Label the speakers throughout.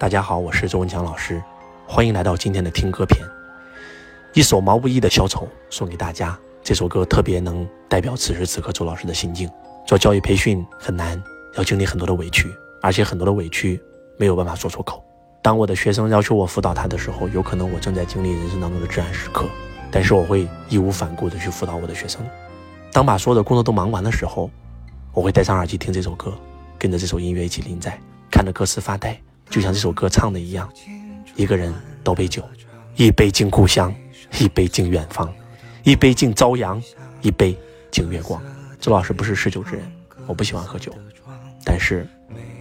Speaker 1: 大家好，我是周文强老师，欢迎来到今天的听歌篇。一首毛不易的《小丑》送给大家。这首歌特别能代表此时此刻周老师的心境。做教育培训很难，要经历很多的委屈，而且很多的委屈没有办法说出口。当我的学生要求我辅导他的时候，有可能我正在经历人生当中的至暗时刻，但是我会义无反顾地去辅导我的学生。当把所有的工作都忙完的时候，我会戴上耳机听这首歌，跟着这首音乐一起临在，看着歌词发呆，就像这首歌唱的一样。一个人倒杯酒，一杯敬故乡，一杯敬远方，一杯敬朝阳，一杯敬月光。周老师不是嗜酒之人，我不喜欢喝酒，但是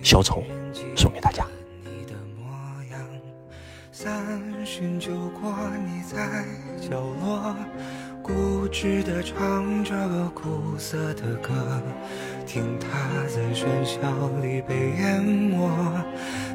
Speaker 1: 小丑送给大家。
Speaker 2: 固执地唱着苦涩的歌，听它在喧嚣里被淹没。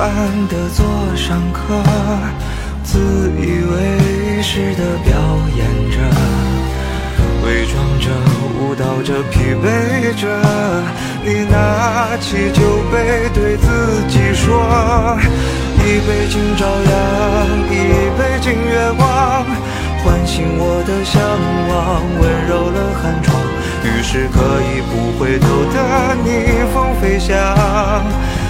Speaker 2: 安的座上客，自以为是的表演着，伪装着，舞蹈着，疲惫着。你拿起酒杯，对自己说：一杯敬朝阳，一杯敬月光，唤醒我的向往，温柔了寒窗。于是可以不回头的逆风飞翔。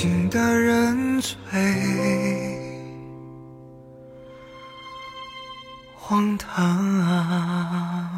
Speaker 2: 醒的人最荒唐。